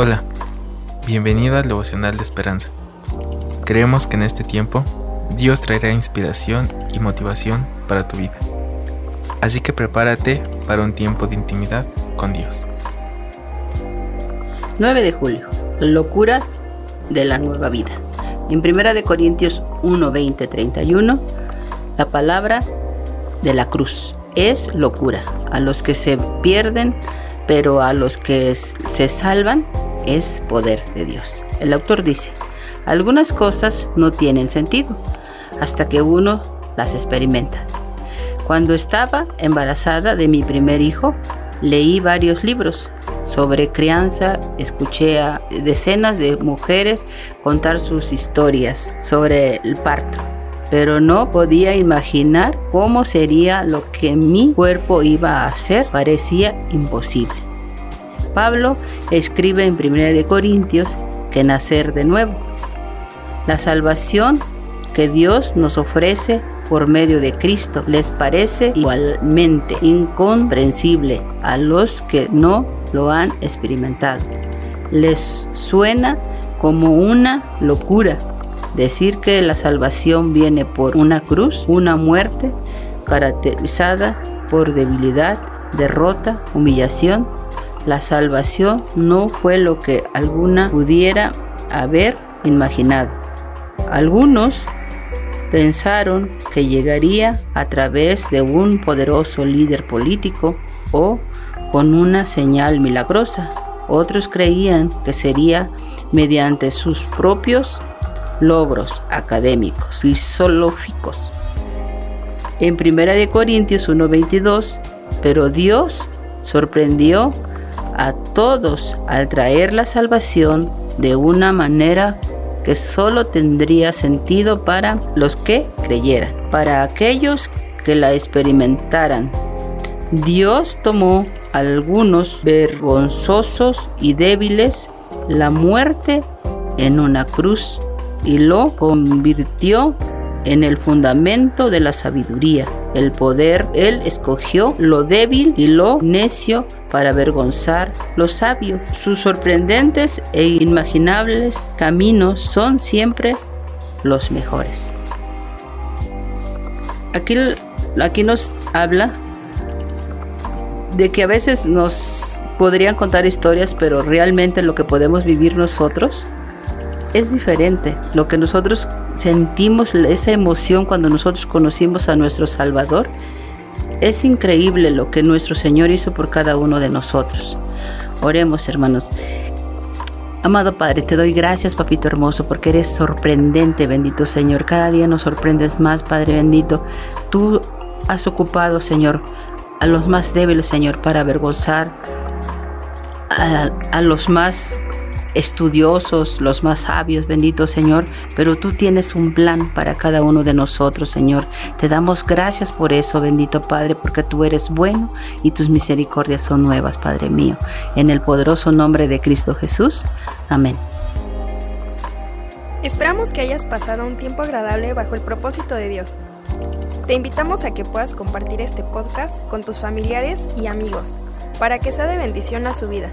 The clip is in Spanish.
Hola, bienvenido al devocional de esperanza. Creemos que en este tiempo Dios traerá inspiración y motivación para tu vida. Así que prepárate para un tiempo de intimidad con Dios. 9 de julio. Locura de la nueva vida. En 1 de Corintios 1, 20, 31, la palabra de la cruz es locura. A los que se pierden, pero a los que se salvan, es poder de Dios. El autor dice, algunas cosas no tienen sentido hasta que uno las experimenta. Cuando estaba embarazada de mi primer hijo, leí varios libros sobre crianza, escuché a decenas de mujeres contar sus historias sobre el parto, pero no podía imaginar cómo sería lo que mi cuerpo iba a hacer, parecía imposible. Pablo escribe en 1 de Corintios que nacer de nuevo. La salvación que Dios nos ofrece por medio de Cristo les parece igualmente incomprensible a los que no lo han experimentado. Les suena como una locura decir que la salvación viene por una cruz, una muerte caracterizada por debilidad, derrota, humillación, la salvación no fue lo que alguna pudiera haber imaginado. Algunos pensaron que llegaría a través de un poderoso líder político o con una señal milagrosa. Otros creían que sería mediante sus propios logros académicos y zoológicos. En 1 Corintios 1:22, pero Dios sorprendió a todos al traer la salvación de una manera que solo tendría sentido para los que creyeran, para aquellos que la experimentaran. Dios tomó algunos vergonzosos y débiles la muerte en una cruz y lo convirtió en el fundamento de la sabiduría, el poder. Él escogió lo débil y lo necio para avergonzar lo sabio. Sus sorprendentes e inimaginables caminos son siempre los mejores. Aquí, aquí nos habla de que a veces nos podrían contar historias, pero realmente lo que podemos vivir nosotros es diferente. Lo que nosotros sentimos, esa emoción cuando nosotros conocimos a nuestro Salvador, es increíble lo que nuestro Señor hizo por cada uno de nosotros. Oremos, hermanos. Amado Padre, te doy gracias, papito hermoso, porque eres sorprendente, bendito Señor. Cada día nos sorprendes más, Padre bendito. Tú has ocupado, Señor, a los más débiles, Señor, para avergonzar a, a los más estudiosos, los más sabios, bendito Señor, pero tú tienes un plan para cada uno de nosotros, Señor. Te damos gracias por eso, bendito Padre, porque tú eres bueno y tus misericordias son nuevas, Padre mío. En el poderoso nombre de Cristo Jesús. Amén. Esperamos que hayas pasado un tiempo agradable bajo el propósito de Dios. Te invitamos a que puedas compartir este podcast con tus familiares y amigos, para que sea de bendición a su vida.